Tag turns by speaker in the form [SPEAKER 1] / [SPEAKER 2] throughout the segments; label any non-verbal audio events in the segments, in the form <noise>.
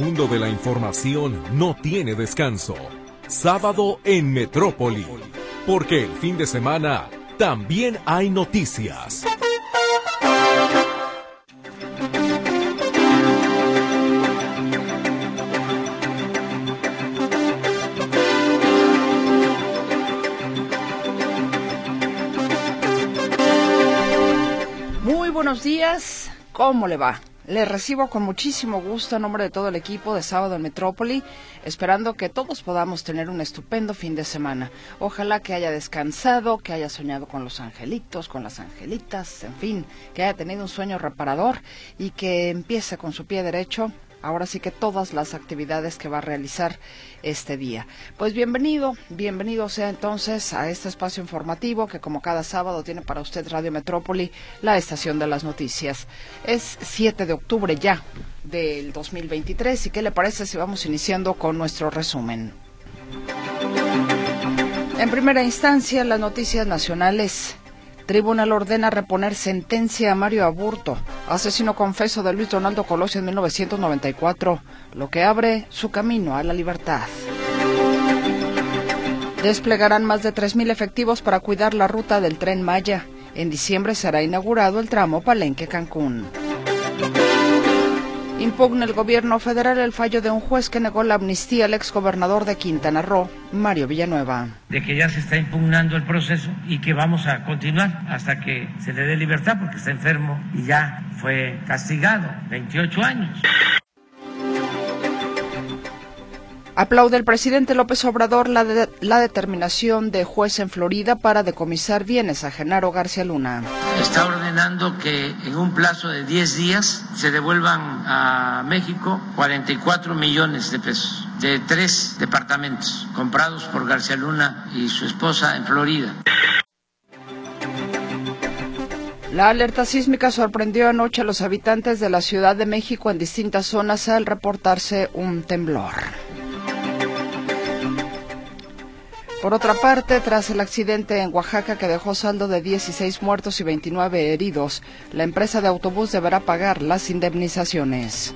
[SPEAKER 1] mundo de la información no tiene descanso. Sábado en Metrópoli, porque el fin de semana también hay noticias.
[SPEAKER 2] Muy buenos días, ¿cómo le va? Le recibo con muchísimo gusto a nombre de todo el equipo de Sábado en Metrópoli, esperando que todos podamos tener un estupendo fin de semana. Ojalá que haya descansado, que haya soñado con los angelitos, con las angelitas, en fin, que haya tenido un sueño reparador y que empiece con su pie derecho ahora sí que todas las actividades que va a realizar este día. Pues bienvenido, bienvenido sea entonces a este espacio informativo que como cada sábado tiene para usted Radio Metrópoli, la estación de las noticias. Es 7 de octubre ya del 2023 y qué le parece si vamos iniciando con nuestro resumen. En primera instancia, las noticias nacionales. Tribunal ordena reponer sentencia a Mario Aburto, asesino confeso de Luis Donaldo Colosio en 1994, lo que abre su camino a la libertad. Desplegarán más de 3.000 efectivos para cuidar la ruta del tren Maya. En diciembre será inaugurado el tramo Palenque-Cancún. Impugna el gobierno federal el fallo de un juez que negó la amnistía al exgobernador de Quintana Roo, Mario Villanueva.
[SPEAKER 3] De que ya se está impugnando el proceso y que vamos a continuar hasta que se le dé libertad porque está enfermo y ya fue castigado 28 años.
[SPEAKER 2] Aplaude el presidente López Obrador la, de, la, determinación de juez en Florida para decomisar bienes a Genaro García Luna.
[SPEAKER 3] Está ordenando que en un plazo de 10 días se devuelvan a México 44 millones de pesos de tres departamentos comprados por García Luna y su esposa en Florida.
[SPEAKER 2] La alerta sísmica sorprendió anoche a los habitantes de la Ciudad de México en distintas zonas al reportarse un temblor. Por otra parte, tras el accidente en Oaxaca que dejó saldo de 16 muertos y 29 heridos, la empresa de autobús deberá pagar las indemnizaciones.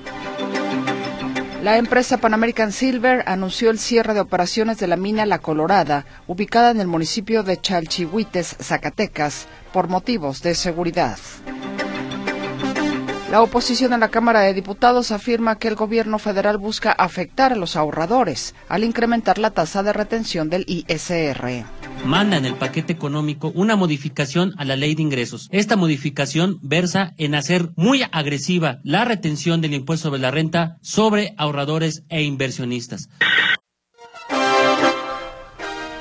[SPEAKER 2] La empresa Pan American Silver anunció el cierre de operaciones de la mina La Colorada, ubicada en el municipio de Chalchihuites, Zacatecas, por motivos de seguridad. La oposición en la Cámara de Diputados afirma que el gobierno federal busca afectar a los ahorradores al incrementar la tasa de retención del ISR.
[SPEAKER 4] Manda en el paquete económico una modificación a la ley de ingresos. Esta modificación versa en hacer muy agresiva la retención del impuesto sobre la renta sobre ahorradores e inversionistas.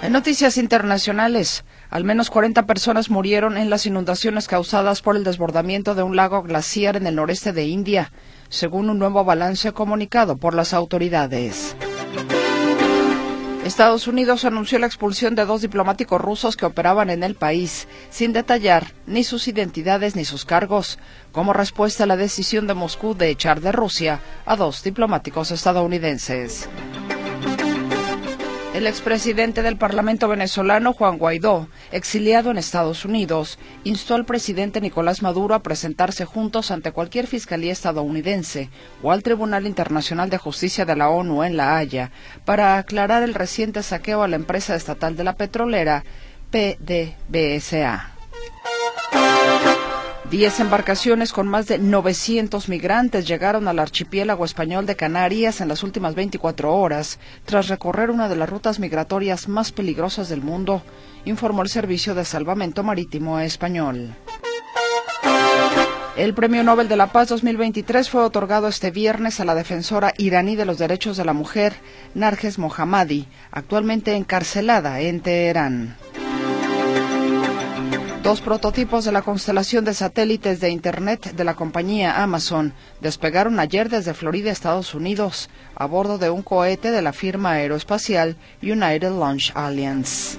[SPEAKER 2] En noticias internacionales, al menos 40 personas murieron en las inundaciones causadas por el desbordamiento de un lago glaciar en el noreste de India, según un nuevo balance comunicado por las autoridades. Estados Unidos anunció la expulsión de dos diplomáticos rusos que operaban en el país, sin detallar ni sus identidades ni sus cargos, como respuesta a la decisión de Moscú de echar de Rusia a dos diplomáticos estadounidenses. El expresidente del Parlamento venezolano, Juan Guaidó, exiliado en Estados Unidos, instó al presidente Nicolás Maduro a presentarse juntos ante cualquier fiscalía estadounidense o al Tribunal Internacional de Justicia de la ONU en La Haya para aclarar el reciente saqueo a la empresa estatal de la petrolera PDVSA. Diez embarcaciones con más de 900 migrantes llegaron al archipiélago español de Canarias en las últimas 24 horas, tras recorrer una de las rutas migratorias más peligrosas del mundo, informó el Servicio de Salvamento Marítimo Español. El Premio Nobel de la Paz 2023 fue otorgado este viernes a la defensora iraní de los derechos de la mujer, Narges Mohammadi, actualmente encarcelada en Teherán. Dos prototipos de la constelación de satélites de Internet de la compañía Amazon despegaron ayer desde Florida, Estados Unidos, a bordo de un cohete de la firma aeroespacial United Launch Alliance.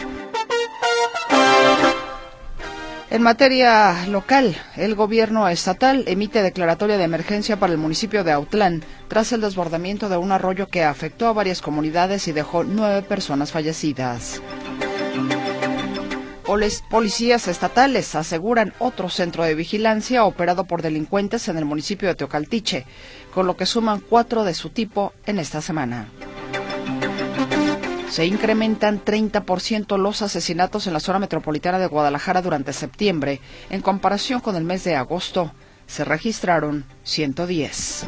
[SPEAKER 2] En materia local, el gobierno estatal emite declaratoria de emergencia para el municipio de Autlán tras el desbordamiento de un arroyo que afectó a varias comunidades y dejó nueve personas fallecidas. Policías estatales aseguran otro centro de vigilancia operado por delincuentes en el municipio de Teocaltiche, con lo que suman cuatro de su tipo en esta semana. Se incrementan 30% los asesinatos en la zona metropolitana de Guadalajara durante septiembre, en comparación con el mes de agosto. Se registraron 110.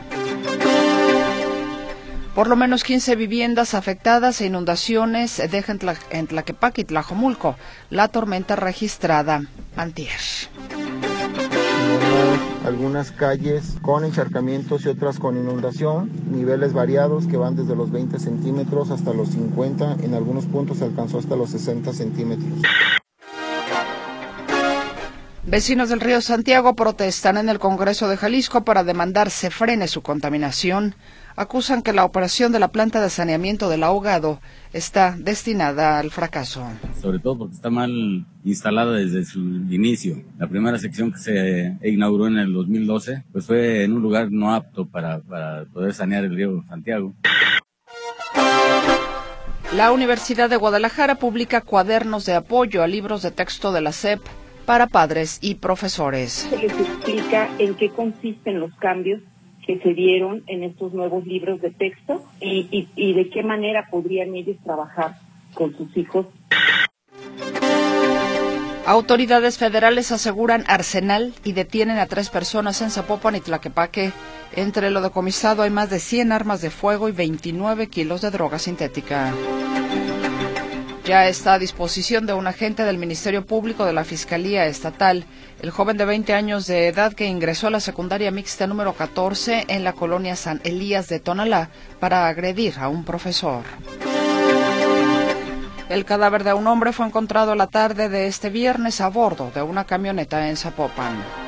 [SPEAKER 2] Por lo menos 15 viviendas afectadas e inundaciones dejan en Tlaquepaque y Tlajomulco. La tormenta registrada antier.
[SPEAKER 5] Algunas calles con encharcamientos y otras con inundación, niveles variados que van desde los 20 centímetros hasta los 50, en algunos puntos alcanzó hasta los 60 centímetros.
[SPEAKER 2] Vecinos del río Santiago protestan en el Congreso de Jalisco para demandar se frene su contaminación acusan que la operación de la planta de saneamiento del ahogado está destinada al fracaso.
[SPEAKER 6] Sobre todo porque está mal instalada desde su inicio. La primera sección que se inauguró en el 2012 pues fue en un lugar no apto para, para poder sanear el río Santiago.
[SPEAKER 2] La Universidad de Guadalajara publica cuadernos de apoyo a libros de texto de la SEP para padres y profesores.
[SPEAKER 7] Se les explica en qué consisten los cambios que se dieron en estos nuevos libros de texto y, y, de qué manera podrían ellos trabajar con sus hijos.
[SPEAKER 2] Autoridades federales aseguran arsenal y detienen a tres personas en Zapopan y Tlaquepaque. Entre lo decomisado hay más de 100 armas de fuego y 29 kilos de droga sintética. Ya está a disposición de un agente del Ministerio Público de la Fiscalía Estatal el joven de 20 años de edad que ingresó a la secundaria mixta número 14 en la colonia San Elías de Tonalá para agredir a un profesor. El cadáver de un hombre fue encontrado la tarde de este viernes a bordo de una camioneta en Zapopan.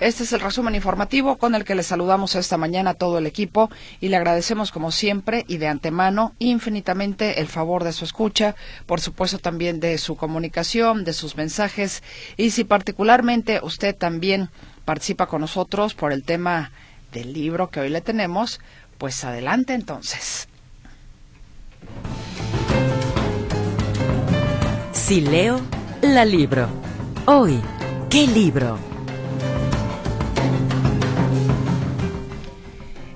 [SPEAKER 2] Este es el resumen informativo con el que le saludamos esta mañana a todo el equipo y le agradecemos como siempre y de antemano infinitamente el favor de su escucha, por supuesto también de su comunicación, de sus mensajes y si particularmente usted también participa con nosotros por el tema del libro que hoy le tenemos, pues adelante entonces.
[SPEAKER 8] Si leo, la libro. Hoy, ¿qué libro?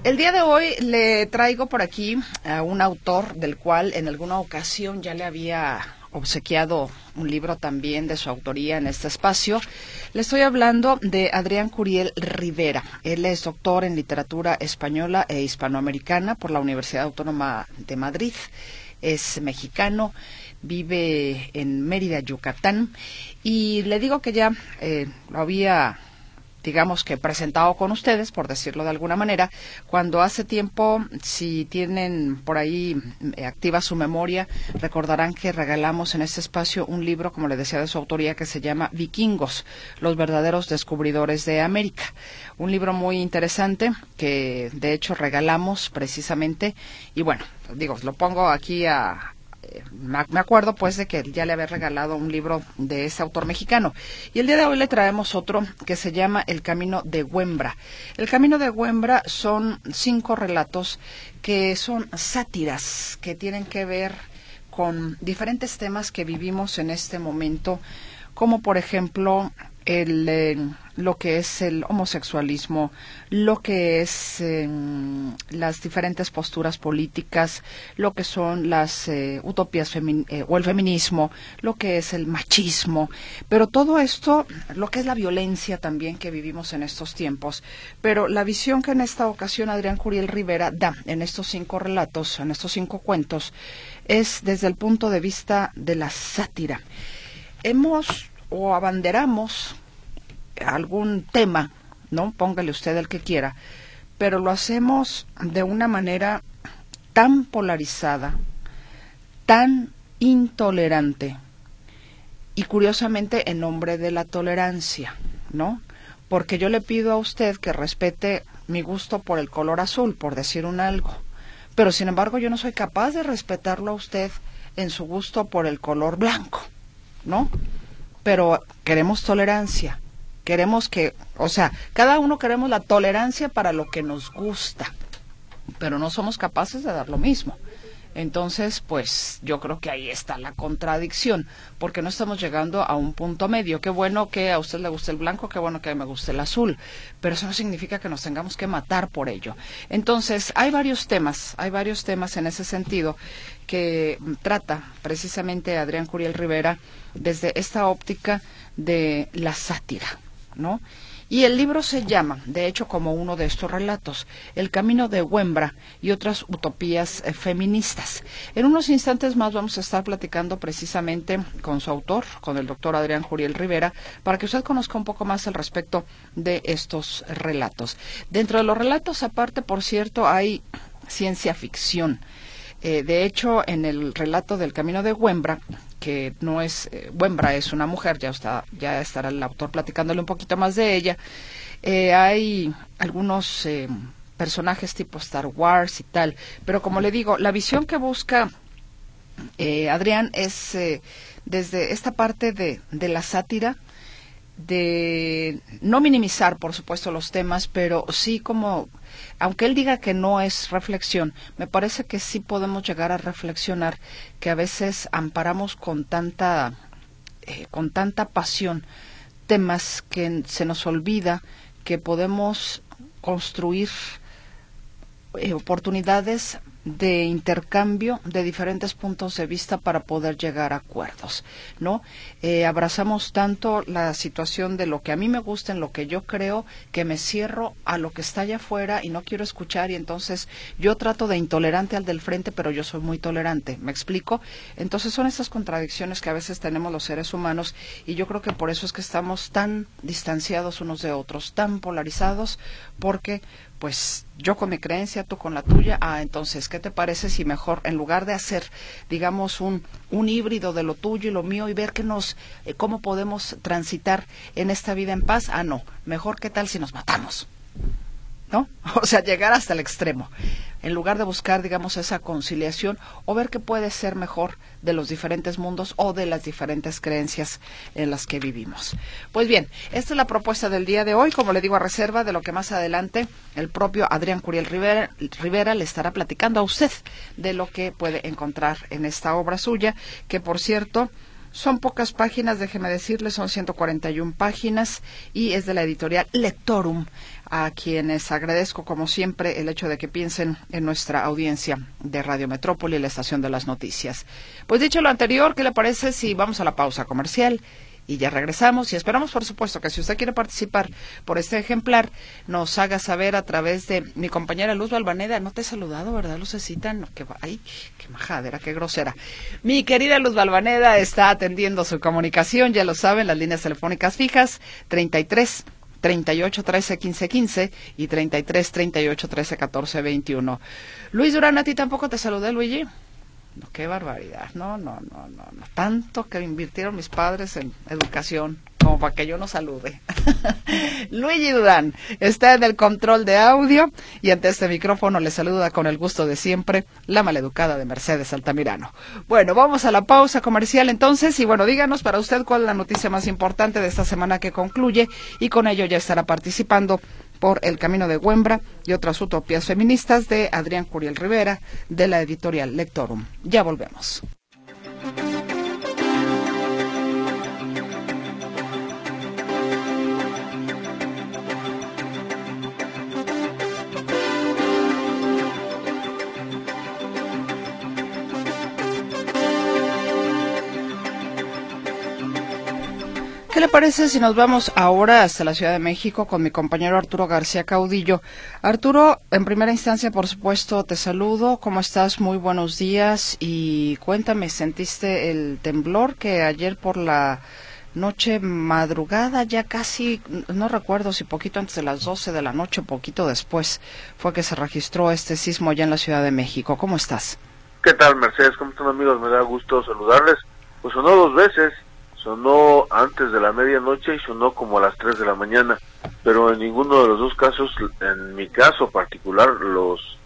[SPEAKER 2] El día de hoy le traigo por aquí a un autor del cual en alguna ocasión ya le había obsequiado un libro también de su autoría en este espacio. Le estoy hablando de Adrián Curiel Rivera. Él es doctor en literatura española e hispanoamericana por la Universidad Autónoma de Madrid. Es mexicano, vive en Mérida, Yucatán. Y le digo que ya eh, lo había digamos que presentado con ustedes, por decirlo de alguna manera, cuando hace tiempo, si tienen por ahí eh, activa su memoria, recordarán que regalamos en este espacio un libro, como le decía, de su autoría, que se llama Vikingos, los verdaderos descubridores de América. Un libro muy interesante que de hecho regalamos precisamente y bueno, digo, lo pongo aquí a, me acuerdo pues de que ya le había regalado un libro de ese autor mexicano. Y el día de hoy le traemos otro que se llama El Camino de Güembra. El Camino de Güembra son cinco relatos que son sátiras, que tienen que ver con diferentes temas que vivimos en este momento, como por ejemplo el, lo que es el homosexualismo, lo que es em, las diferentes posturas políticas, lo que son las eh, utopías eh, o el feminismo, lo que es el machismo, pero todo esto, lo que es la violencia también que vivimos en estos tiempos. Pero la visión que en esta ocasión Adrián Curiel Rivera da en estos cinco relatos, en estos cinco cuentos, es desde el punto de vista de la sátira. Hemos o abanderamos algún tema, ¿no? Póngale usted el que quiera, pero lo hacemos de una manera tan polarizada, tan intolerante y curiosamente en nombre de la tolerancia, ¿no? Porque yo le pido a usted que respete mi gusto por el color azul, por decir un algo, pero sin embargo yo no soy capaz de respetarlo a usted en su gusto por el color blanco, ¿no? Pero queremos tolerancia. Queremos que, o sea, cada uno queremos la tolerancia para lo que nos gusta, pero no somos capaces de dar lo mismo. Entonces, pues yo creo que ahí está la contradicción, porque no estamos llegando a un punto medio. Qué bueno que a usted le guste el blanco, qué bueno que me guste el azul, pero eso no significa que nos tengamos que matar por ello. Entonces, hay varios temas, hay varios temas en ese sentido que trata precisamente Adrián Curiel Rivera desde esta óptica de la sátira, ¿no? Y el libro se llama, de hecho, como uno de estos relatos, El camino de Wembra y otras utopías eh, feministas. En unos instantes más vamos a estar platicando precisamente con su autor, con el doctor Adrián Juriel Rivera, para que usted conozca un poco más al respecto de estos relatos. Dentro de los relatos, aparte, por cierto, hay ciencia ficción. Eh, de hecho, en el relato del camino de Wembra, que no es, eh, Wembra es una mujer, ya, está, ya estará el autor platicándole un poquito más de ella, eh, hay algunos personajes tipo Star Wars y tal, pero como le digo, la visión que busca Adrián es desde esta parte de, de la sátira, de no minimizar, por supuesto, los temas, pero sí como aunque él diga que no es reflexión, me parece que sí podemos llegar a reflexionar que a veces amparamos con tanta, eh, con tanta pasión temas que se nos olvida que podemos construir eh, oportunidades de intercambio de diferentes puntos de vista para poder llegar a acuerdos, ¿no? Eh, abrazamos tanto la situación de lo que a mí me gusta, en lo que yo creo, que me cierro a lo que está allá afuera y no quiero escuchar y entonces yo trato de intolerante al del frente, pero yo soy muy tolerante, ¿me explico? Entonces son estas contradicciones que a veces tenemos los seres humanos y yo creo que por eso es que estamos tan distanciados unos de otros, tan polarizados, porque pues yo con mi creencia, tú con la tuya, ah, entonces, ¿qué te parece si mejor, en lugar de hacer, digamos, un, un híbrido de lo tuyo y lo mío y ver que nos, eh, cómo podemos transitar en esta vida en paz, ah, no, mejor qué tal si nos matamos, ¿no? <laughs> O sea, llegar hasta el extremo en lugar de buscar, digamos, esa conciliación o ver qué puede ser mejor de los diferentes mundos o de las diferentes creencias en las que vivimos. Pues bien, esta es la propuesta del día de hoy, como le digo, a reserva de lo que más adelante el propio Adrián Curiel Rivera, Rivera le estará platicando a usted de lo que puede encontrar en esta obra suya, que por cierto, son pocas páginas, déjeme decirle, son 141 páginas y es de la editorial Lectorum, a quienes agradezco como siempre el hecho de que piensen en nuestra audiencia de Radio Metrópoli, la estación de las noticias. Pues dicho lo anterior, ¿qué le parece si vamos a la pausa comercial? y ya regresamos y esperamos por supuesto que si usted quiere participar por este ejemplar nos haga saber a través de mi compañera Luz Balvaneda no te he saludado verdad Lucecita no que ay qué majadera qué grosera mi querida Luz Balvaneda está atendiendo su comunicación ya lo saben las líneas telefónicas fijas 33 38 13 15 15 y 33 38 13 14 21 Luis Durán a ti tampoco te saludé Luigi qué barbaridad. No, no, no, no, no. Tanto que invirtieron mis padres en educación como para que yo no salude. <laughs> Luigi Dudán está en el control de audio y ante este micrófono le saluda con el gusto de siempre la maleducada de Mercedes Altamirano. Bueno, vamos a la pausa comercial entonces y bueno, díganos para usted cuál es la noticia más importante de esta semana que concluye y con ello ya estará participando por El Camino de Huembra y otras utopías feministas de Adrián Curiel Rivera de la editorial Lectorum. Ya volvemos. ¿Qué le parece si nos vamos ahora hasta la Ciudad de México con mi compañero Arturo García Caudillo? Arturo, en primera instancia, por supuesto, te saludo. ¿Cómo estás? Muy buenos días. Y cuéntame, ¿sentiste el temblor que ayer por la noche madrugada, ya casi, no recuerdo si poquito antes de las 12 de la noche poquito después, fue que se registró este sismo allá en la Ciudad de México? ¿Cómo estás?
[SPEAKER 9] ¿Qué tal, Mercedes? ¿Cómo están, amigos? Me da gusto saludarles. Pues sonó dos veces sonó antes de la medianoche y sonó como a las 3 de la mañana, pero en ninguno de los dos casos, en mi caso particular, los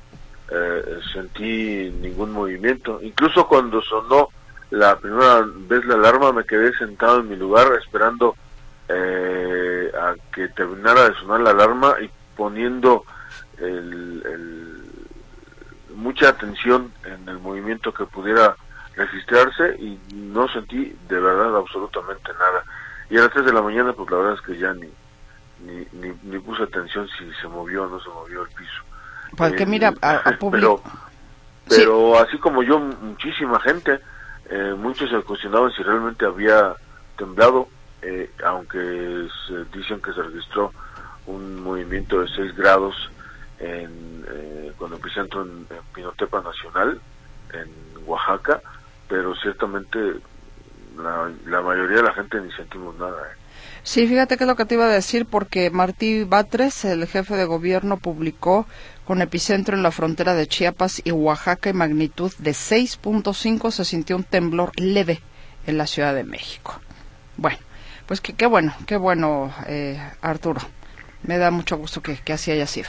[SPEAKER 9] eh, sentí ningún movimiento. Incluso cuando sonó la primera vez la alarma, me quedé sentado en mi lugar esperando eh, a que terminara de sonar la alarma y poniendo el, el mucha atención en el movimiento que pudiera registrarse y no sentí de verdad absolutamente nada. Y a las 3 de la mañana, pues la verdad es que ya ni, ni, ni, puse atención si se movió o no se movió el piso.
[SPEAKER 2] Porque mira, a, <laughs>
[SPEAKER 9] Pero, pero así como yo, muchísima gente, eh, muchos se cuestionaban si realmente había temblado, eh, aunque se dicen que se registró un movimiento de 6 grados en, eh, con epicentro en, Pinotepa Nacional, en Oaxaca, pero ciertamente la, la, mayoría de la gente ni sentimos nada. ¿eh?
[SPEAKER 2] Sí, fíjate que es lo que te iba a decir, porque Martí Batres, el jefe de gobierno, publicó con epicentro en la frontera de Chiapas y Oaxaca y magnitud de 6.5 se sintió un temblor leve en la Ciudad de México. Bueno, pues qué bueno, qué bueno, eh, Arturo. Me da mucho gusto que, que así haya sido.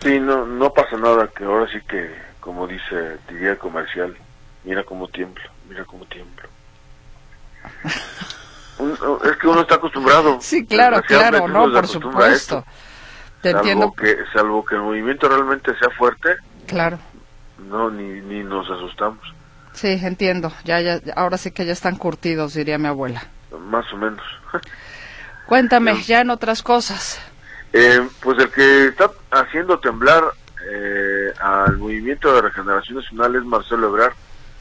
[SPEAKER 9] Sí, no, no pasa nada, que ahora sí que, como dice, diría comercial, mira cómo tiemblo, mira cómo tiemblo. es que uno está acostumbrado. <laughs>
[SPEAKER 2] Sí, claro, claro, no, por supuesto. Te
[SPEAKER 9] salvo
[SPEAKER 2] entiendo.
[SPEAKER 9] Que, salvo que el movimiento realmente sea fuerte.
[SPEAKER 2] Claro.
[SPEAKER 9] No, ni, ni nos asustamos.
[SPEAKER 2] Sí, entiendo. Ya, ya, ahora sí que ya están curtidos, diría mi abuela.
[SPEAKER 9] Más o menos. <laughs>
[SPEAKER 2] Cuéntame, ya en otras cosas.
[SPEAKER 9] Eh, pues el que está haciendo temblar eh, al movimiento de regeneración nacional es Marcelo Ebrard.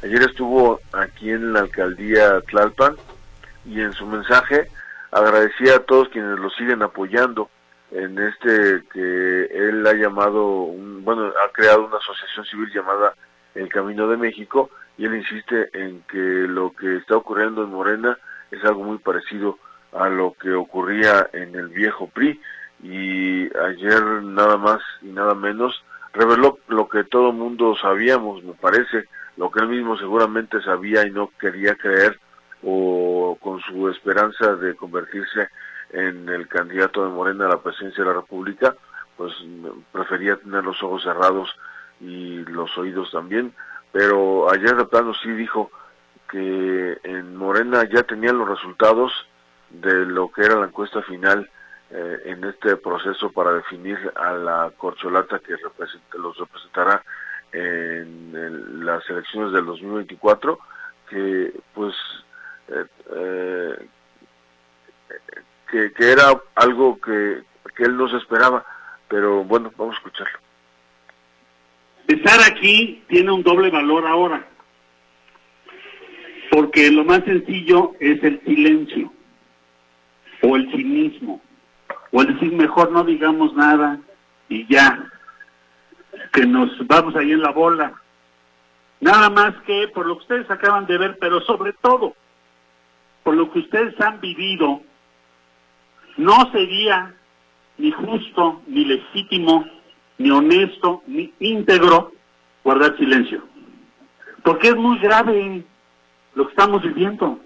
[SPEAKER 9] Ayer estuvo aquí en la alcaldía Tlalpan y en su mensaje agradecía a todos quienes lo siguen apoyando en este que él ha llamado, un, bueno, ha creado una asociación civil llamada El Camino de México y él insiste en que lo que está ocurriendo en Morena es algo muy parecido a lo que ocurría en el viejo PRI y ayer nada más y nada menos reveló lo que todo mundo sabíamos, me parece, lo que él mismo seguramente sabía y no quería creer o con su esperanza de convertirse en el candidato de Morena a la presidencia de la República, pues prefería tener los ojos cerrados y los oídos también, pero ayer de plano sí dijo que en Morena ya tenían los resultados de lo que era la encuesta final eh, en este proceso para definir a la corcholata que los representará en las elecciones del 2024, que pues eh, eh, que, que, era algo que, que él no se esperaba, pero bueno, vamos a escucharlo.
[SPEAKER 10] Estar aquí tiene un doble valor ahora, porque lo más sencillo es el silencio o el cinismo, o el decir mejor no digamos nada y ya, que nos vamos ahí en la bola. Nada más que por lo que ustedes acaban de ver, pero sobre todo por lo que ustedes han vivido, no sería ni justo, ni legítimo, ni honesto, ni íntegro guardar silencio. Porque es muy grave lo que estamos viviendo.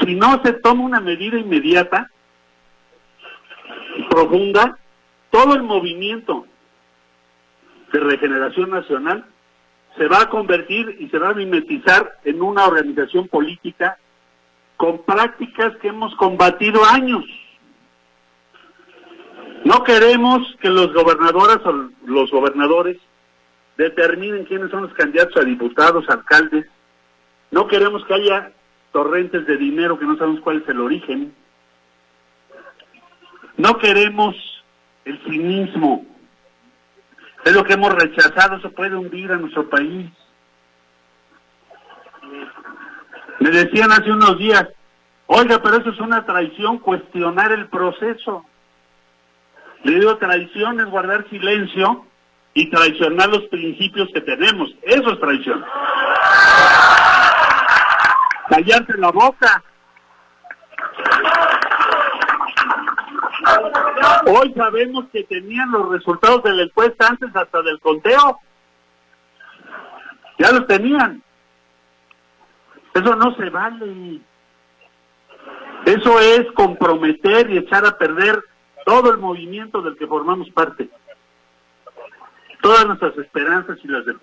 [SPEAKER 10] Si no se toma una medida inmediata, profunda, todo el movimiento de regeneración nacional se va a convertir y se va a mimetizar en una organización política con prácticas que hemos combatido años. No queremos que los gobernadoras o los gobernadores determinen quiénes son los candidatos a diputados, alcaldes. No queremos que haya torrentes de dinero que no sabemos cuál es el origen. No queremos el cinismo. Es lo que hemos rechazado, eso puede hundir a nuestro país. Me decían hace unos días, oiga, pero eso es una traición, cuestionar el proceso. Le digo, traición es guardar silencio y traicionar los principios que tenemos. Eso es traición. Callarse la boca. Hoy sabemos que tenían los resultados de la encuesta antes hasta del conteo. Ya los tenían. Eso no se vale. Eso es comprometer y echar a perder todo el movimiento del que formamos parte. Todas nuestras esperanzas y las de...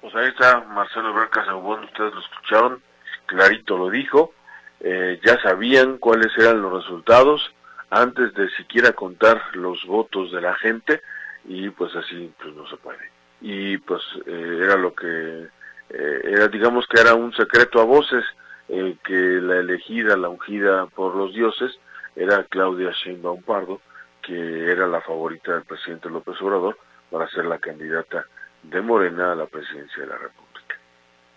[SPEAKER 9] Pues ahí está Marcelo Casabón, ustedes lo escucharon, clarito lo dijo, eh, ya sabían cuáles eran los resultados antes de siquiera contar los votos de la gente y pues así pues no se puede. Y pues eh, era lo que, eh, era digamos que era un secreto a voces, eh, que la elegida, la ungida por los dioses, era Claudia Sheinbaum Pardo, que era la favorita del presidente López Obrador para ser la candidata de Morena a la presidencia de la República.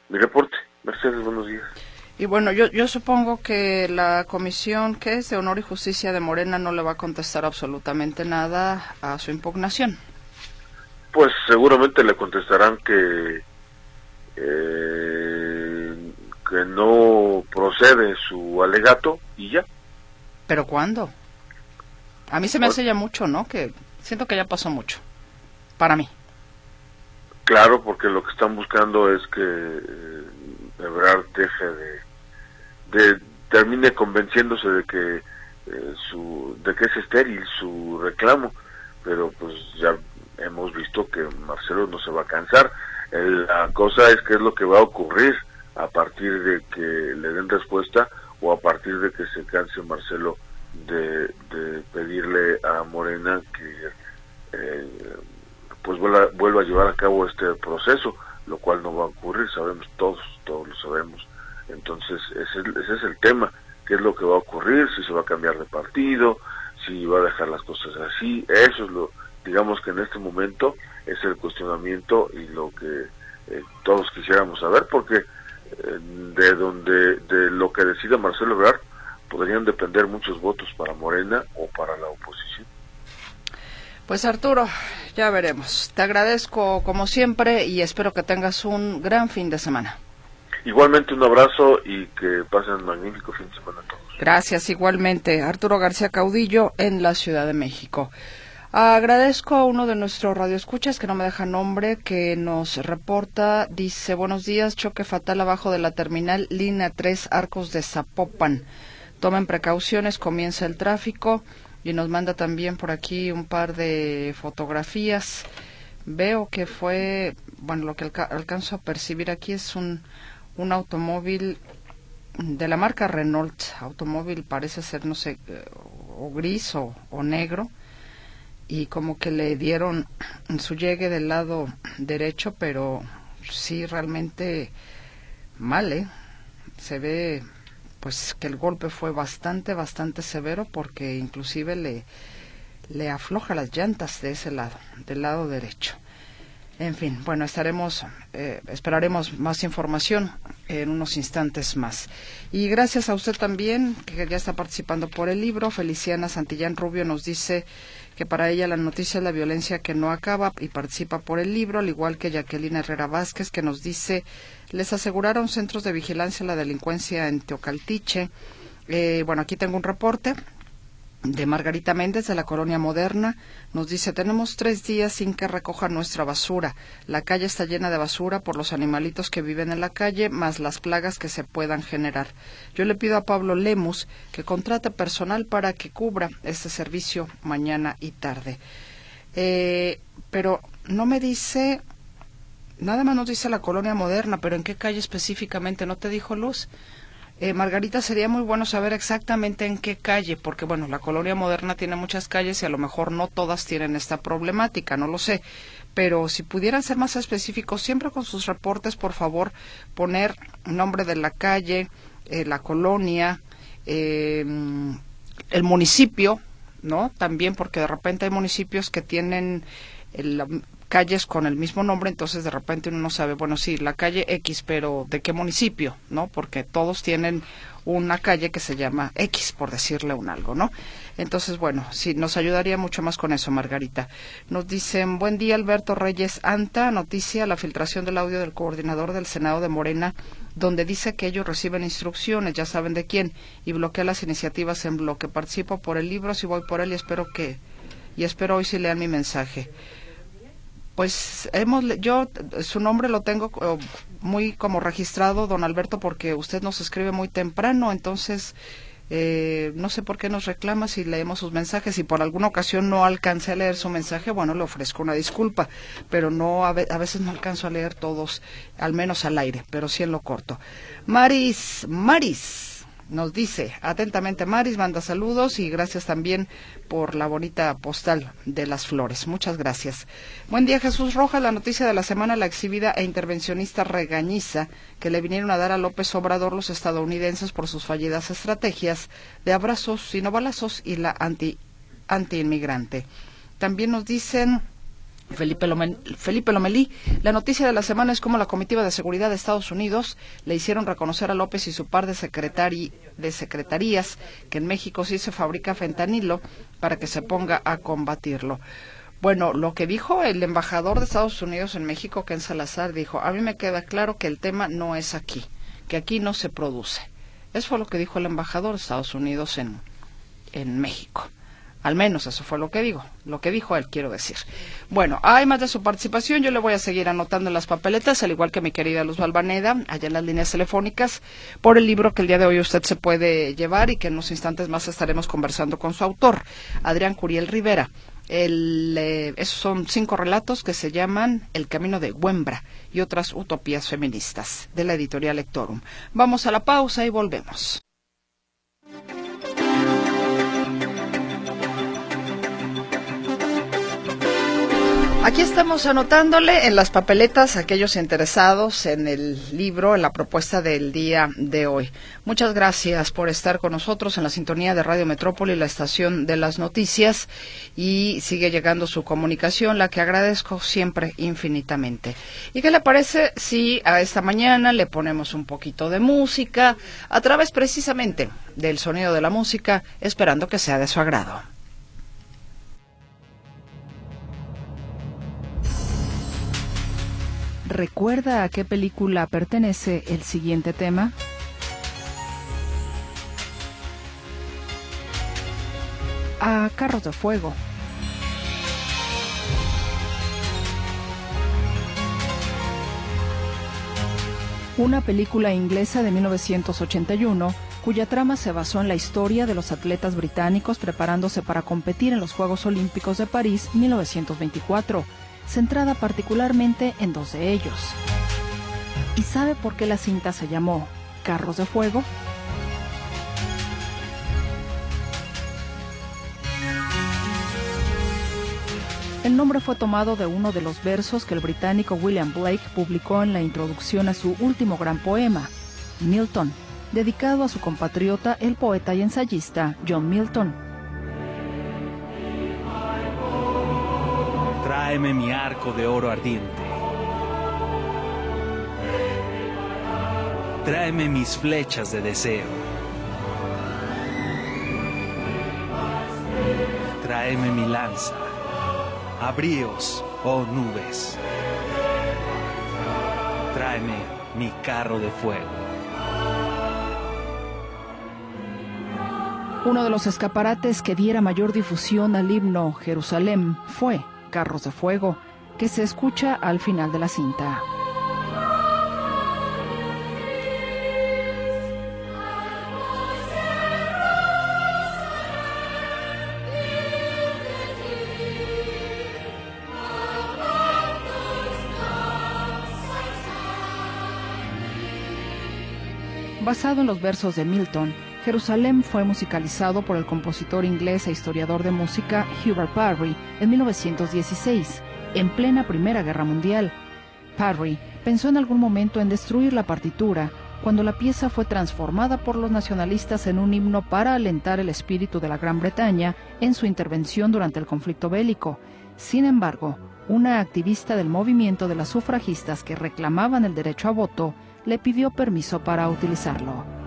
[SPEAKER 9] Mi reporte. Mercedes, buenos días.
[SPEAKER 2] Y bueno, yo, yo supongo que la comisión que es de Honor y Justicia de Morena no le va a contestar absolutamente nada a su impugnación.
[SPEAKER 9] Pues seguramente le contestarán que eh, que no procede su alegato y ya.
[SPEAKER 2] ¿Pero cuándo? A mí se me hace ya mucho, ¿no? Que siento que ya pasó mucho. Para mí.
[SPEAKER 9] Claro, porque lo que están buscando es que eh, Ebrard deje de, de termine convenciéndose de que eh, su de que es estéril su reclamo, pero pues ya hemos visto que Marcelo no se va a cansar. la cosa es qué es lo que va a ocurrir a partir de que le den respuesta o a partir de que se canse Marcelo de, de pedirle a Morena que eh, pues vuelva, vuelva a llevar a cabo este proceso, lo cual no va a ocurrir, sabemos todos, todos lo sabemos. Entonces ese, es el tema, qué es lo que va a ocurrir, si se va a cambiar de partido, si va a dejar las cosas así, eso es lo, digamos que en este momento es el cuestionamiento y lo que eh, todos quisiéramos saber, porque eh, de donde de lo que decida Marcelo Ebrard podrían depender muchos votos para Morena o para la oposición.
[SPEAKER 2] Pues Arturo, ya veremos. Te agradezco como siempre y espero que tengas un gran fin de semana.
[SPEAKER 9] Igualmente un abrazo y que pasen magnífico fin de semana a todos.
[SPEAKER 2] Gracias, igualmente. Arturo García Caudillo en la Ciudad de México. Agradezco a uno de nuestros radioescuchas que no me deja nombre, que nos reporta, dice, buenos días, choque fatal abajo de la terminal, línea 3, Arcos de Zapopan. Tomen precauciones, comienza el tráfico y nos manda también por aquí un par de fotografías. Veo que fue, bueno, lo que alcanzo a percibir aquí es un, un automóvil de la marca Renault, automóvil parece ser, no sé, o gris o, o negro y como que le dieron su llegue del lado derecho, pero sí realmente mal, ¿eh? Se ve pues que el golpe fue bastante, bastante severo porque inclusive le, le afloja las llantas de ese lado, del lado derecho. En fin, bueno, estaremos, eh, esperaremos más información en unos instantes más. Y gracias a usted también, que ya está participando por el libro. Feliciana Santillán Rubio nos dice que para ella la noticia es la violencia que no acaba y participa por el libro, al igual que Jacqueline Herrera Vázquez, que nos dice, les aseguraron centros de vigilancia la delincuencia en Teocaltiche. Eh, bueno, aquí tengo un reporte de Margarita Méndez de la Colonia Moderna. Nos dice, tenemos tres días sin que recojan nuestra basura. La calle está llena de basura por los animalitos que viven en la calle, más las plagas que se puedan generar. Yo le pido a Pablo Lemus que contrate personal para que cubra este servicio mañana y tarde. Eh, pero no me dice, nada más nos dice la Colonia Moderna, pero ¿en qué calle específicamente? ¿No te dijo Luz? Eh, Margarita, sería muy bueno saber exactamente en qué calle, porque bueno, la colonia moderna tiene muchas calles y a lo mejor no todas tienen esta problemática, no lo sé. Pero si pudieran ser más específicos, siempre con sus reportes, por favor, poner nombre de la calle, eh, la colonia, em, el municipio, ¿no? También porque de repente hay municipios que tienen el, calles con el mismo nombre, entonces de repente uno no sabe, bueno, sí, la calle X, pero ¿de qué municipio? ¿No? Porque todos tienen una calle que se llama X, por decirle un algo, ¿no? Entonces, bueno, sí, nos ayudaría mucho más con eso, Margarita. Nos dicen, buen día, Alberto Reyes Anta, noticia, la filtración del audio del coordinador del Senado de Morena, donde dice que ellos reciben instrucciones, ya saben de quién, y bloquea las iniciativas en bloque. Participo por el libro, si voy por él y espero que, y espero hoy si lean mi mensaje pues hemos yo su nombre lo tengo eh, muy como registrado don Alberto porque usted nos escribe muy temprano entonces eh, no sé por qué nos reclama si leemos sus mensajes. Y por alguna ocasión no alcancé a leer su mensaje bueno le ofrezco una disculpa pero no a veces no alcanzo a leer todos al menos al aire pero sí en lo corto. Maris Maris nos dice atentamente Maris, manda saludos y gracias también por la bonita postal de las flores. Muchas gracias. Buen día Jesús Rojas, la noticia de la semana, la exhibida e intervencionista regañiza que le vinieron a dar a López Obrador los estadounidenses por sus fallidas estrategias de abrazos sino balazos y la anti, anti-inmigrante. También nos dicen Felipe, Lomelí. La noticia de la semana es cómo la comitiva de seguridad de Estados Unidos le hicieron reconocer a López y su par de, secretari de secretarías que en México sí se fabrica fentanilo para que se ponga a combatirlo. Bueno, lo que dijo el embajador de Estados Unidos en México, Ken Salazar, dijo, a mí me queda claro que el tema no es aquí, que aquí no se produce. Eso fue lo que dijo el embajador de Estados Unidos en, en México. Al menos eso fue lo que digo, lo que dijo él, quiero decir. Bueno, hay más de su participación, yo le voy a seguir anotando en las papeletas, al igual que mi querida Luz Balvaneda, allá en las líneas telefónicas, por el libro que el día de hoy usted se puede llevar y que en unos instantes más estaremos conversando con su autor, Adrián Curiel Rivera. El, eh, esos son cinco relatos que se llaman El camino de Huembra y otras utopías feministas, de la editorial Lectorum. Vamos a la pausa y volvemos. Aquí estamos anotándole en las papeletas a aquellos interesados en el libro, en la propuesta del día de hoy. Muchas gracias por estar con nosotros en la sintonía de Radio Metrópoli, la estación de las noticias, y sigue llegando su comunicación, la que agradezco siempre infinitamente. ¿Y qué le parece si a esta mañana le ponemos un poquito de música a través precisamente del sonido de la música, esperando que sea de su agrado? ¿Recuerda a qué película pertenece el siguiente tema? A Carros de Fuego. Una película inglesa de 1981 cuya trama se basó en la historia de los atletas británicos preparándose para competir en los Juegos Olímpicos de París 1924 centrada particularmente en dos de ellos. ¿Y sabe por qué la cinta se llamó Carros de Fuego? El nombre fue tomado de uno de los versos que el británico William Blake publicó en la introducción a su último gran poema, Milton, dedicado a su compatriota el poeta y ensayista John Milton.
[SPEAKER 11] Tráeme mi arco de oro ardiente. Tráeme mis flechas de deseo. Tráeme mi lanza. Abríos, oh nubes. Tráeme mi carro de fuego.
[SPEAKER 2] Uno de los escaparates que diera mayor difusión al himno Jerusalén fue Carros de Fuego, que se escucha al final de la cinta. Basado en los versos de Milton, Jerusalén fue musicalizado por el compositor inglés e historiador de música Hubert Parry en 1916, en plena Primera Guerra Mundial. Parry pensó en algún momento en destruir la partitura, cuando la pieza fue transformada por los nacionalistas en un himno para alentar el espíritu de la Gran Bretaña en su intervención durante el conflicto bélico. Sin embargo, una activista del movimiento de las sufragistas que reclamaban el derecho a voto le pidió permiso para utilizarlo.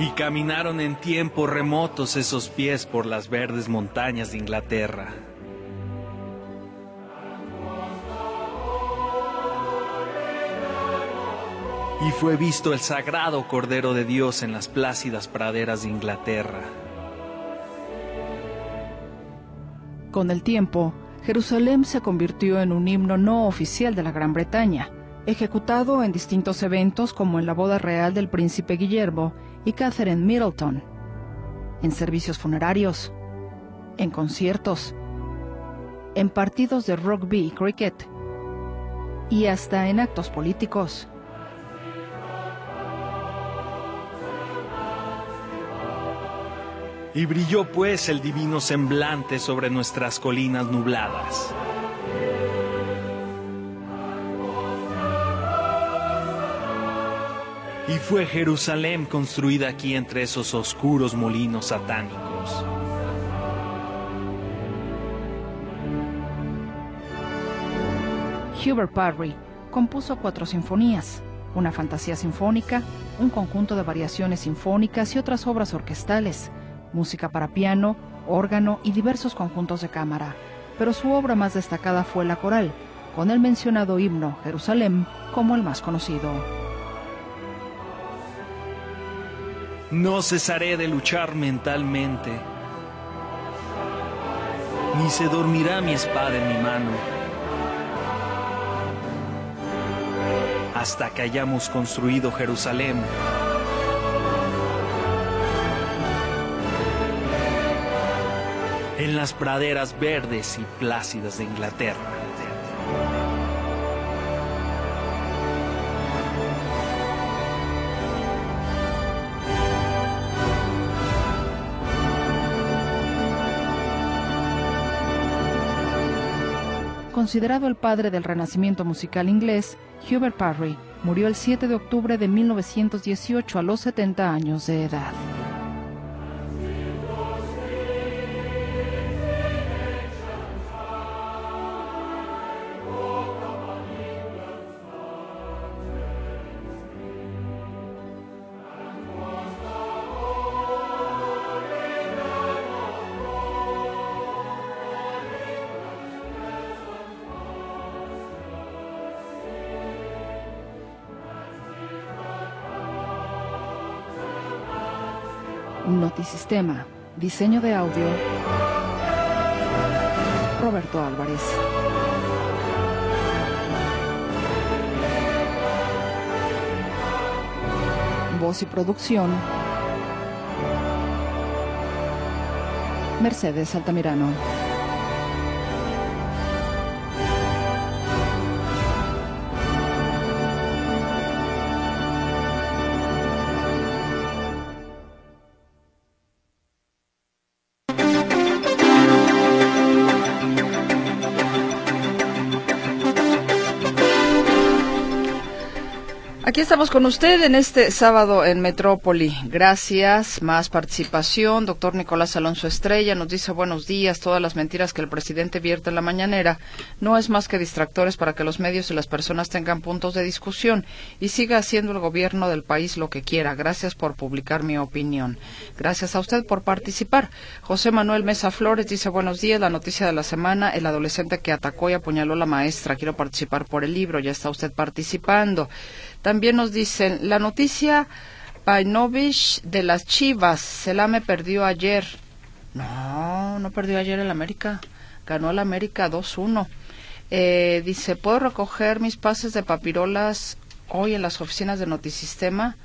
[SPEAKER 11] Y caminaron en tiempos remotos esos pies por las verdes montañas de Inglaterra. Y fue visto el sagrado Cordero de Dios en las plácidas praderas de Inglaterra.
[SPEAKER 2] Con el tiempo, Jerusalén se convirtió en un himno no oficial de la Gran Bretaña, ejecutado en distintos eventos como en la boda real del príncipe Guillermo y Catherine Middleton, en servicios funerarios, en conciertos, en partidos de rugby y cricket, y hasta en actos políticos.
[SPEAKER 11] Y brilló pues el divino semblante sobre nuestras colinas nubladas. Y fue Jerusalén construida aquí entre esos oscuros molinos satánicos.
[SPEAKER 2] Hubert Parry compuso cuatro sinfonías, una fantasía sinfónica, un conjunto de variaciones sinfónicas y otras obras orquestales, música para piano, órgano y diversos conjuntos de cámara. Pero su obra más destacada fue la coral, con el mencionado himno Jerusalén como el más conocido.
[SPEAKER 11] No cesaré de luchar mentalmente, ni se dormirá mi espada en mi mano, hasta que hayamos construido Jerusalén. en las praderas verdes y plácidas de Inglaterra.
[SPEAKER 2] Considerado el padre del renacimiento musical inglés, Hubert Parry murió el 7 de octubre de 1918 a los 70 años de edad. Notisistema. Diseño de audio. Roberto Álvarez. Voz y producción. Mercedes Altamirano. Estamos con usted en este sábado en Metrópoli. Gracias. Más participación. Doctor Nicolás Alonso Estrella nos dice buenos días. Todas las mentiras que el presidente vierte en la mañanera no es más que distractores para que los medios y las personas tengan puntos de discusión y siga haciendo el gobierno del país lo que quiera. Gracias por publicar mi opinión. Gracias a usted por participar. José Manuel Mesa Flores dice buenos días. La noticia de la semana, el adolescente que atacó y apuñaló a la maestra. Quiero participar por el libro. Ya está usted participando. También nos dicen, la noticia Painovich de las Chivas, se la me perdió ayer. No, no perdió ayer el América. Ganó el América 2-1. Eh, dice, ¿puedo recoger mis pases de papirolas hoy en las oficinas de Notisistema?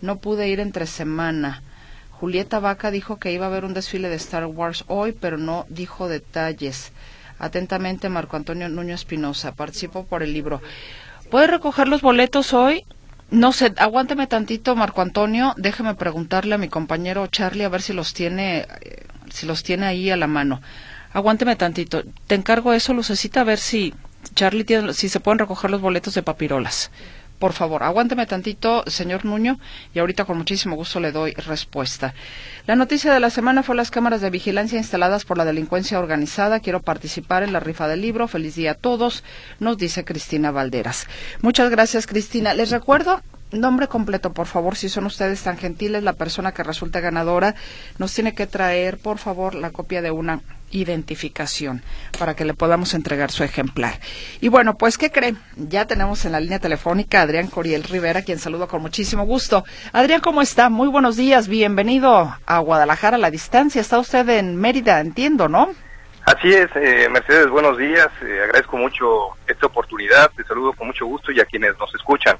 [SPEAKER 2] No pude ir entre semana. Julieta Vaca dijo que iba a haber un desfile de Star Wars hoy, pero no dijo detalles. Atentamente, Marco Antonio Nuño Espinosa. Participo por el libro. ¿Puede recoger los boletos hoy? No sé, aguánteme tantito, Marco Antonio. Déjeme preguntarle a mi compañero Charlie a ver si los tiene, eh, si los tiene ahí a la mano. Aguánteme tantito. Te encargo eso, Lucecita, a ver si Charlie tiene, si se pueden recoger los boletos de papirolas. Por favor, aguánteme tantito, señor Nuño, y ahorita con muchísimo gusto le doy respuesta. La noticia de la semana fue las cámaras de vigilancia instaladas por la delincuencia organizada. Quiero participar en la rifa del libro. Feliz día a todos, nos dice Cristina Valderas. Muchas gracias, Cristina. Les recuerdo Nombre completo, por favor, si son ustedes tan gentiles, la persona que resulte ganadora nos tiene que traer, por favor, la copia de una identificación para que le podamos entregar su ejemplar. Y bueno, pues, ¿qué cree? Ya tenemos en la línea telefónica a Adrián Coriel Rivera, quien saludo con muchísimo gusto. Adrián, ¿cómo está? Muy buenos días, bienvenido a Guadalajara a la distancia. Está usted en Mérida, entiendo, ¿no?
[SPEAKER 12] Así es, eh, Mercedes, buenos días. Eh, agradezco mucho esta oportunidad. Te saludo con mucho gusto y a quienes nos escuchan.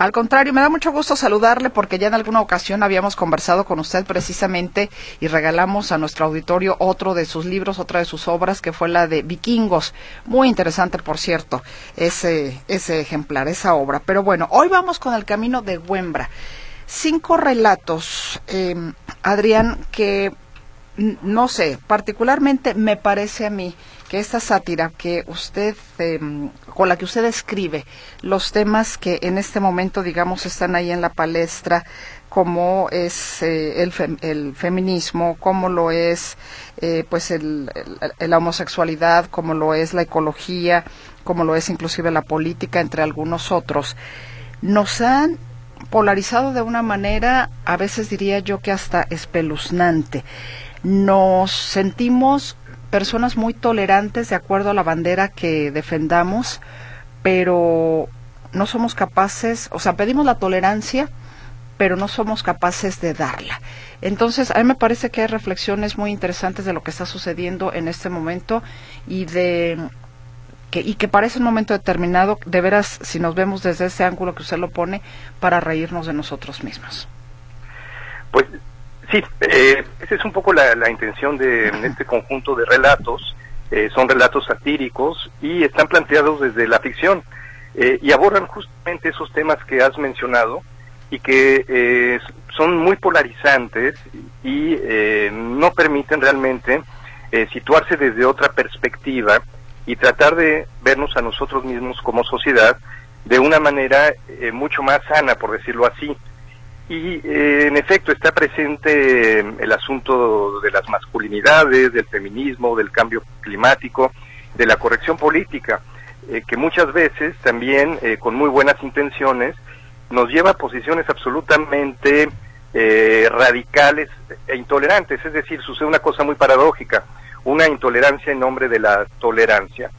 [SPEAKER 2] Al contrario, me da mucho gusto saludarle porque ya en alguna ocasión habíamos conversado con usted precisamente y regalamos a nuestro auditorio otro de sus libros, otra de sus obras, que fue la de Vikingos. Muy interesante, por cierto, ese, ese ejemplar, esa obra. Pero bueno, hoy vamos con el camino de Huembra. Cinco relatos, eh, Adrián, que no sé, particularmente me parece a mí que esta sátira que usted, em, con la que usted escribe, los temas que en este momento, digamos, están ahí en la palestra, como es eh, el, el, feminismo, como lo es eh, pues el, la homosexualidad, como lo es la ecología, como lo es inclusive la política, entre algunos otros, nos han polarizado de una manera, a veces diría yo que hasta espeluznante. Nos sentimos personas muy tolerantes de acuerdo a la bandera que defendamos, pero no somos capaces, o sea, pedimos la tolerancia, pero no somos capaces de darla. Entonces, a mí me parece que hay reflexiones muy interesantes de lo que está sucediendo en este momento y de que, y que para ese momento determinado, de veras, si nos vemos desde ese ángulo que usted lo pone, para reírnos de nosotros mismos.
[SPEAKER 12] Pues Sí, eh, esa es un poco la, intención de este conjunto de relatos. Eh, son relatos satíricos y están planteados desde la ficción eh, y abordan justamente esos temas que has mencionado y que eh, son muy polarizantes y no permiten realmente situarse desde otra perspectiva y tratar de vernos a nosotros mismos como sociedad de una manera mucho más sana, por decirlo así. Y eh, en efecto está presente el asunto de las masculinidades, del feminismo, del cambio climático, de la corrección política, eh, que muchas veces también eh, con muy buenas intenciones nos lleva a posiciones absolutamente radicales e intolerantes. Es decir, sucede una cosa muy paradójica, una intolerancia en nombre de la tolerancia.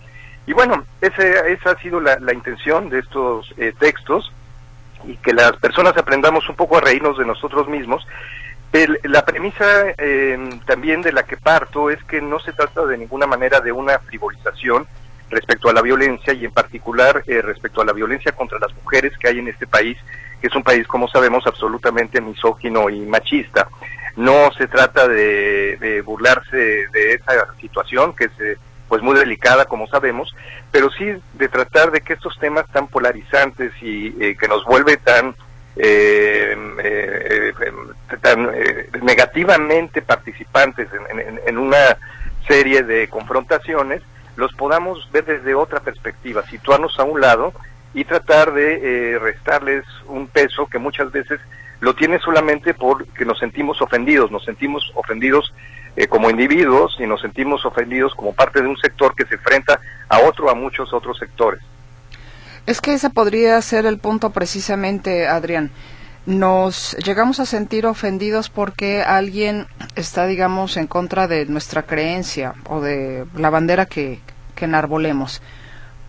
[SPEAKER 12] Y bueno, esa ha sido la, la intención de estos textos y que las personas aprendamos un poco a reírnos de nosotros mismos. la premisa eh, también de la que parto es que no se trata de ninguna manera de una frivolización respecto a la violencia y en particular eh, respecto a la violencia contra las mujeres que hay en este país, que es un país, como sabemos, absolutamente misógino y machista. No se trata de, de burlarse de esa situación que se pues muy delicada, como sabemos, pero sí de tratar de que estos temas tan polarizantes y eh, que nos vuelve tan eh, eh, tan negativamente participantes en, una serie de confrontaciones, los podamos ver desde otra perspectiva, situarnos a un lado y tratar de restarles un peso que muchas veces lo tiene solamente porque nos sentimos ofendidos, nos sentimos ofendidos eh, como individuos y nos sentimos ofendidos como parte de un sector que se enfrenta a otro, a muchos otros sectores.
[SPEAKER 2] Es que ese podría ser el punto precisamente, Adrián. Nos llegamos a sentir ofendidos porque alguien está, digamos, en contra de nuestra creencia o de la bandera que, que enarbolemos.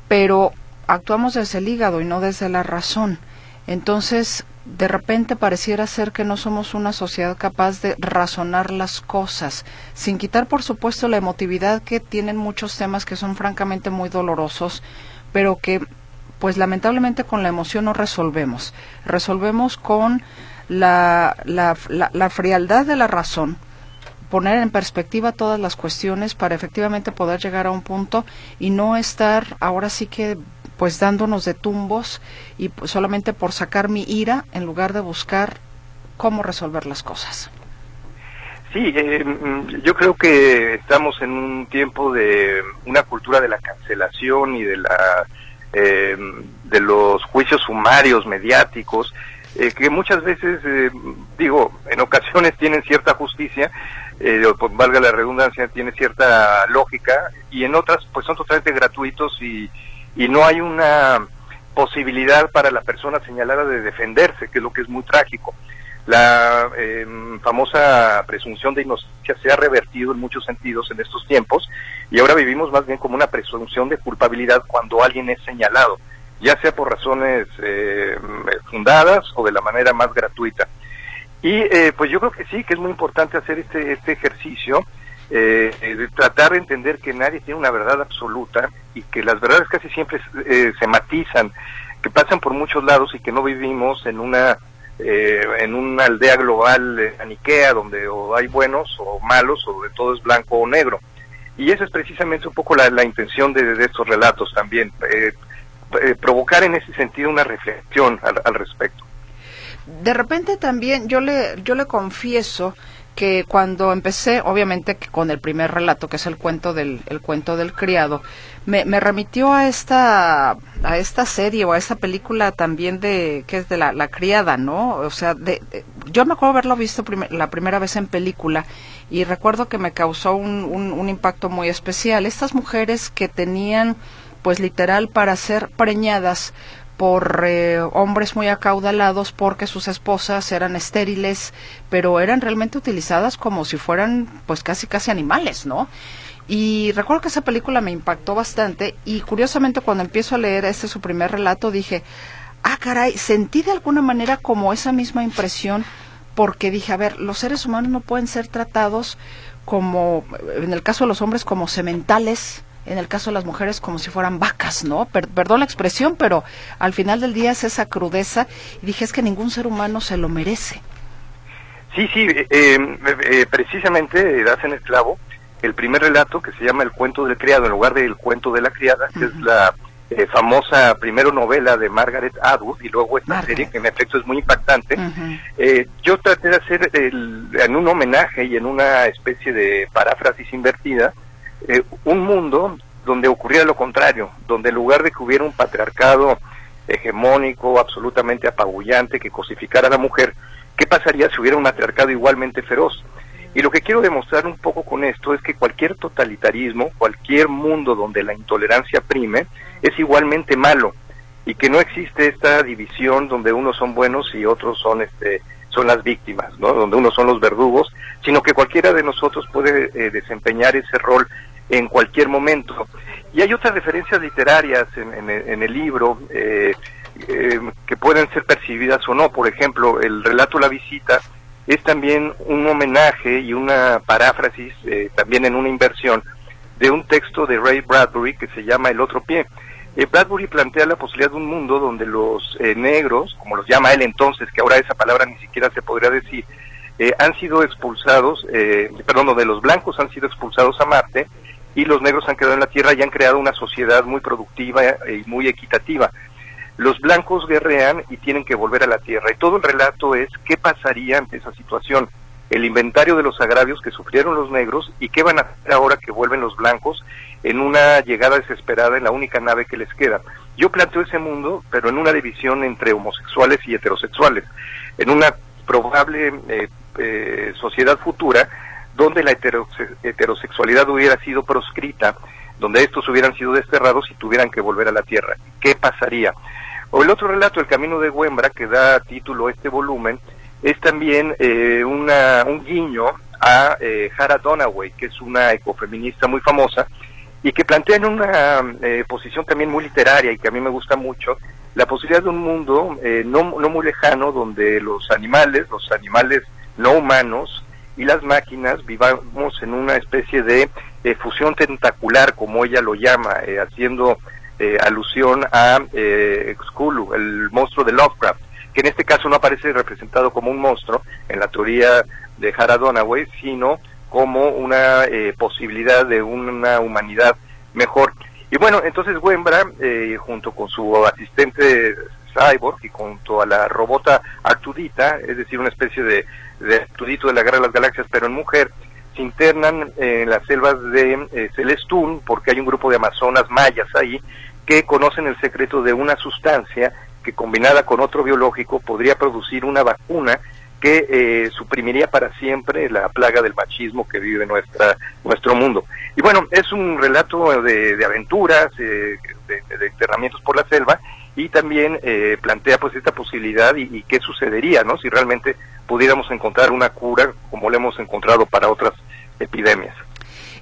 [SPEAKER 2] Pero actuamos desde el hígado y no desde la razón. Entonces, de repente pareciera ser que no somos una sociedad capaz de razonar las cosas, sin quitar por supuesto la emotividad que tienen muchos temas que son francamente muy dolorosos, pero que pues lamentablemente con la emoción no resolvemos. Resolvemos con la, la, la, frialdad de la razón, poner en perspectiva todas las cuestiones para efectivamente poder llegar a un punto y no estar ahora sí que pues dándonos de tumbos y pues, solamente por sacar mi ira en lugar de buscar cómo resolver las cosas.
[SPEAKER 12] Sí, eh, mm, yo creo que estamos en un tiempo de una cultura de la cancelación y de la eh, de los juicios sumarios mediáticos eh, que muchas veces digo en ocasiones tienen cierta justicia pues, valga la redundancia tiene cierta lógica y en otras pues son totalmente gratuitos y y no hay una posibilidad para la persona señalada de defenderse, que es lo que es muy trágico. La em, famosa presunción de inocencia se ha revertido en muchos sentidos en estos tiempos y ahora vivimos más bien como una presunción de culpabilidad cuando alguien es señalado, ya sea por razones eh, fundadas o de la manera más gratuita. Y eh, pues yo creo que sí, que es muy importante hacer este, este ejercicio eh, tratar de entender que nadie tiene una verdad absoluta y que las verdades casi siempre eh, se matizan, que pasan por muchos lados y que no vivimos en una eh, en una aldea global eh, aniquea donde o hay buenos o malos o de todo es blanco o negro. Y esa es precisamente un poco la, la intención de, de, estos relatos también, eh, eh, provocar en ese sentido una reflexión al, al, respecto.
[SPEAKER 2] De repente también yo le, yo le confieso que cuando empecé, obviamente con el primer relato, que es el cuento del, el cuento del criado, me, me remitió a esta, a esta serie o a esta película también de, que es de la, la criada, ¿no? O sea, de, yo me acuerdo haberlo visto la primera vez en película y recuerdo que me causó un, un, un impacto muy especial. Estas mujeres que tenían, pues literal, para ser preñadas por eh, hombres muy acaudalados porque sus esposas eran estériles, pero eran realmente utilizadas como si fueran pues casi casi animales, ¿no? Y recuerdo que esa película me impactó bastante y curiosamente cuando empiezo a leer este su primer relato dije, ah caray, sentí de alguna manera como esa misma impresión porque dije, a ver, los seres humanos no pueden ser tratados como, en el caso de los hombres, como sementales, en el caso de las mujeres como si fueran vacas, ¿no? Per perdón la expresión, pero al final del día es esa crudeza y dije es que ningún ser humano se lo merece.
[SPEAKER 12] Sí, sí, eh, eh, precisamente das en el clavo el primer relato que se llama El cuento del criado en lugar del cuento de la criada, que uh -huh. es la eh, famosa primero novela de Margaret Atwood y luego esta Margaret. serie que en efecto es muy impactante. Uh -huh. eh, yo traté de hacer el, en un homenaje y en una especie de paráfrasis invertida eh, un mundo donde ocurriera lo contrario, donde en lugar de que hubiera un patriarcado hegemónico, absolutamente apabullante, que cosificara a la mujer, ¿qué pasaría si hubiera un matriarcado igualmente feroz? Y lo que quiero demostrar un poco con esto es que cualquier totalitarismo, cualquier mundo donde la intolerancia prime, es igualmente malo y que no existe esta división donde unos son buenos y otros son este son las víctimas, ¿no? Donde unos son los verdugos, sino que cualquiera de nosotros puede eh, desempeñar ese rol en cualquier momento. Y hay otras referencias literarias en, en, en el libro eh, eh, que pueden ser percibidas o no. Por ejemplo, el relato La visita es también un homenaje y una paráfrasis, eh, también en una inversión, de un texto de Ray Bradbury que se llama El otro pie. Eh, Bradbury plantea la posibilidad de un mundo donde los negros, como los llama él entonces, que ahora esa palabra ni siquiera se podría decir, han sido expulsados, perdón, donde los blancos han sido expulsados a Marte y los negros han quedado en la Tierra y han creado una sociedad muy productiva y muy equitativa. Los blancos guerrean y tienen que volver a la Tierra. Y todo el relato es qué pasaría ante esa situación, el inventario de los agravios que sufrieron los negros y qué van a hacer ahora que vuelven los blancos en una llegada desesperada en la única nave que les queda. Yo planteo ese mundo, pero en una división entre homosexuales y heterosexuales, en una probable eh, eh, sociedad futura donde la heterose heterosexualidad hubiera sido proscrita, donde estos hubieran sido desterrados y tuvieran que volver a la Tierra. ¿Qué pasaría? O el otro relato, El Camino de Güembra, que da título a este volumen, es también eh, una, un guiño a eh, Hara Donaway, que es una ecofeminista muy famosa, y que plantea en una eh, posición también muy literaria y que a mí me gusta mucho, la posibilidad de un mundo eh, no, no muy lejano donde los animales, los animales no humanos y las máquinas vivamos en una especie de eh, fusión tentacular, como ella lo llama, eh, haciendo eh, alusión a eh, Xkulu, el monstruo de Lovecraft, que en este caso no aparece representado como un monstruo en la teoría de Hara Donaway, sino como una eh, posibilidad de una humanidad mejor. Y bueno, entonces Wembra, eh, junto con su asistente Cyborg y junto a la robota Artudita, es decir, una especie de, de Artudito de la Guerra de las Galaxias, pero en mujer, se internan en las selvas de eh, Celestún, porque hay un grupo de amazonas mayas ahí, que conocen el secreto de una sustancia que combinada con otro biológico podría producir una vacuna que eh, suprimiría para siempre la plaga del machismo que vive nuestra nuestro mundo. Y bueno, es un relato de, de aventuras, eh, de, de, enterramientos por la selva y también eh, plantea pues esta posibilidad y, y, qué sucedería, ¿no? Si realmente pudiéramos encontrar una cura como la hemos encontrado para otras epidemias.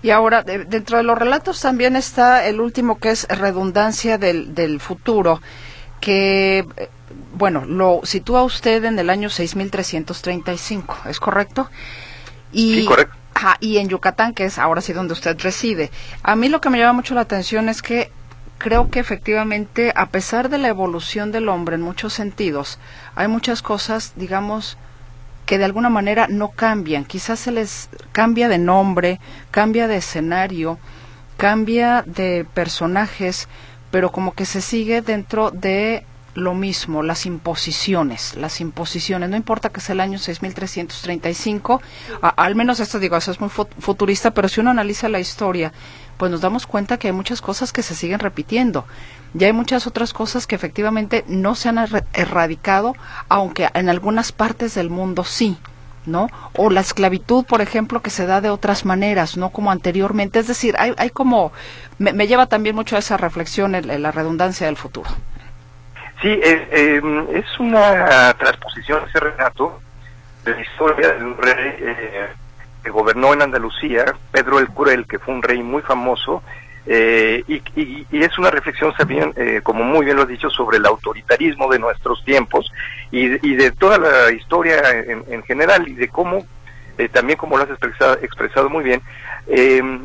[SPEAKER 2] Y ahora, de, dentro de los relatos también está el último que es redundancia del, del futuro, que bueno, lo sitúa usted en el año 6335, ¿es correcto?
[SPEAKER 12] Y, sí, correcto.
[SPEAKER 2] Ajá, y en Yucatán, que es ahora sí donde usted reside. A mí lo que me llama mucho la atención es que creo que efectivamente, a pesar de la evolución del hombre en muchos sentidos, hay muchas cosas, digamos, que de alguna manera no cambian. Quizás se les cambia de nombre, cambia de escenario, cambia de personajes, pero como que se sigue dentro de lo mismo, las imposiciones, las imposiciones, no importa que sea el año 6335, al menos esto digo, eso es muy futurista, pero si uno analiza la historia, pues nos damos cuenta que hay muchas cosas que se siguen repitiendo. Ya hay muchas otras cosas que efectivamente no se han erradicado, aunque en algunas partes del mundo sí. ¿no? O la esclavitud, por ejemplo, que se da de otras maneras, no como anteriormente. Es decir, hay, hay como, me, lleva también mucho a esa reflexión en, la redundancia del futuro.
[SPEAKER 12] Sí, eh, em, es una transposición, ese relato, de la historia de un rey eh, que gobernó en Andalucía, Pedro el Curel, que fue un rey muy famoso, eh, y, es una reflexión también, eh, como muy bien lo has dicho, sobre el autoritarismo de nuestros tiempos y, de toda la historia en, general y de cómo, eh, también como lo has expresado, expresado muy bien, em,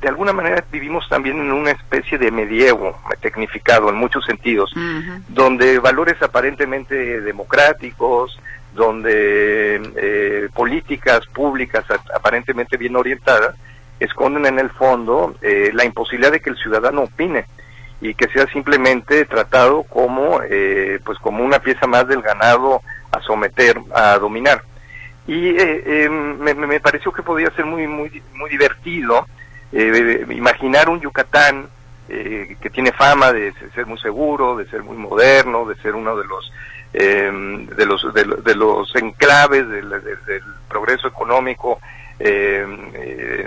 [SPEAKER 12] de alguna manera vivimos también en una especie de medievo tecnificado en muchos sentidos, donde valores aparentemente democráticos, donde políticas públicas aparentemente bien orientadas, esconden en el fondo eh, la imposibilidad de que el ciudadano opine y que sea simplemente tratado como eh, pues como una pieza más del ganado a someter a dominar. Y eh, me, me, pareció que podía ser muy muy muy divertido imaginar un Yucatán que tiene fama de ser muy seguro de ser muy moderno de ser uno de los de los de, los enclaves del progreso económico eh,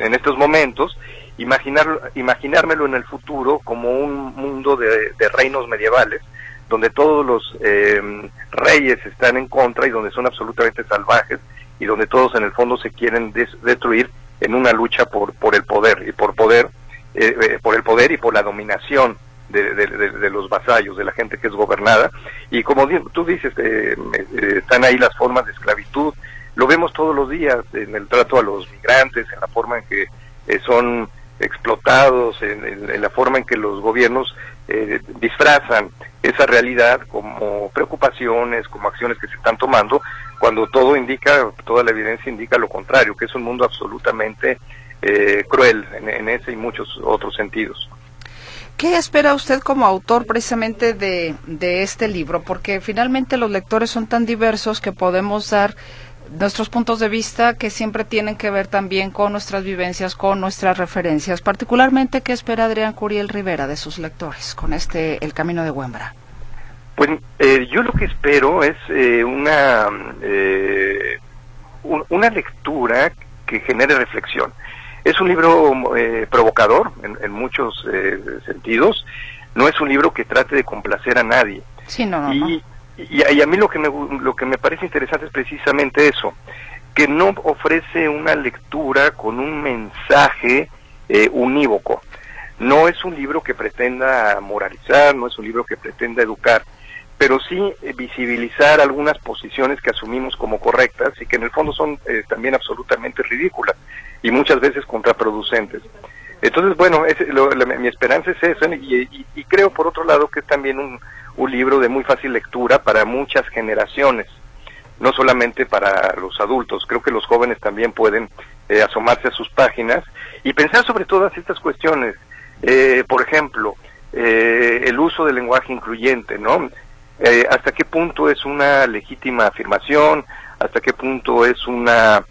[SPEAKER 12] en estos momentos, imaginar, imaginármelo en el futuro como un mundo de, reinos medievales, donde todos los eh, reyes están en contra y donde son absolutamente salvajes y donde todos en el fondo se quieren destruir en una lucha por, por el poder y por poder eh, por el poder y por la dominación de, los vasallos, de la gente que es gobernada. Y como tú dices, están ahí las formas de esclavitud, lo vemos todos los días en el trato a los migrantes, en la forma en que eh, son explotados, en, la forma en que los gobiernos eh, disfrazan esa realidad como preocupaciones, como acciones que se están tomando, cuando todo indica, toda la evidencia indica lo contrario, que es un mundo absolutamente eh, cruel en, ese y muchos otros sentidos.
[SPEAKER 2] ¿Qué espera usted como autor precisamente de, de este libro? Porque finalmente los lectores son tan diversos que podemos dar nuestros puntos de vista que siempre tienen que ver también con nuestras vivencias, con nuestras referencias. Particularmente, ¿qué espera Adrián Curiel Rivera de sus lectores con este El Camino de Huembra?
[SPEAKER 12] Pues eh, yo lo que espero es eh, una, eh, una lectura que genere reflexión. Es un libro provocador en, muchos sentidos. No es un libro que trate de complacer a nadie.
[SPEAKER 2] Sí, no, no.
[SPEAKER 12] Y, y, a mí lo que, me, lo que me parece interesante es precisamente eso, que no ofrece una lectura con un mensaje eh, unívoco. No es un libro que pretenda moralizar, no es un libro que pretenda educar, pero sí eh, visibilizar algunas posiciones que asumimos como correctas y que en el fondo son eh, también absolutamente ridículas y muchas veces contraproducentes. Entonces, bueno, mi esperanza es esa y, y, creo por otro lado que es también un, un libro de muy fácil lectura para muchas generaciones, no solamente para los adultos. Creo que los jóvenes también pueden eh, asomarse a sus páginas y pensar sobre todas estas cuestiones. Eh, por ejemplo, eh, el uso del lenguaje incluyente, ¿no? ¿Hasta qué punto es una legítima afirmación? ¿Hasta qué punto es una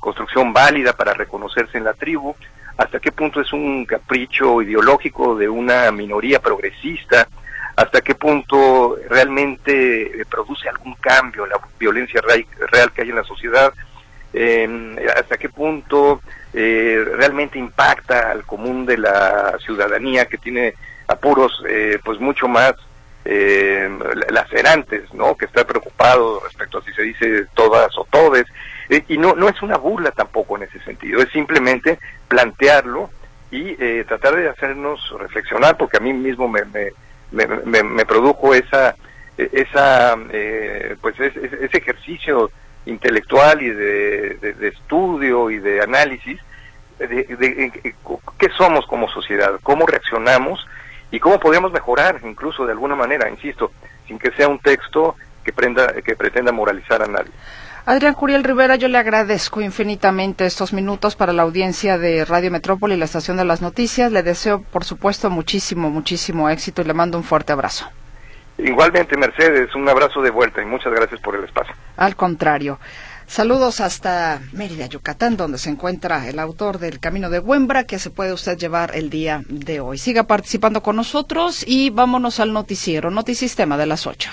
[SPEAKER 12] construcción válida para reconocerse en la tribu? ¿Hasta qué punto es un capricho ideológico de una minoría progresista? hasta qué punto realmente eh, produce algún cambio la violencia real, que hay en la sociedad, em, hasta qué punto eh, realmente impacta al común de la ciudadanía que tiene apuros eh, pues mucho más em, lacerantes, ¿no? Que está preocupado respecto a si se dice todas o todes. Y no, no es una burla tampoco en ese sentido, es simplemente plantearlo y tratar de hacernos reflexionar, porque a mí mismo me me, me, produjo esa, esa eh, pues ese, ejercicio intelectual y de, estudio y de análisis de, qué somos como sociedad, cómo reaccionamos y cómo podríamos mejorar incluso de alguna manera, insisto, sin que sea un texto que, prenda, que pretenda moralizar a nadie.
[SPEAKER 2] Adrián Curiel Rivera, yo le agradezco infinitamente estos minutos para la audiencia de Radio Metrópoli y la estación de las noticias. Le deseo, por supuesto, muchísimo, muchísimo éxito y le mando un fuerte abrazo.
[SPEAKER 12] Igualmente, Mercedes, un abrazo de vuelta y muchas gracias por el espacio.
[SPEAKER 2] Al contrario. Saludos hasta Mérida, Yucatán, donde se encuentra el autor del Camino de Huembra, que se puede usted llevar el día de hoy. Siga participando con nosotros y vámonos al noticiero, Notisistema de las 8.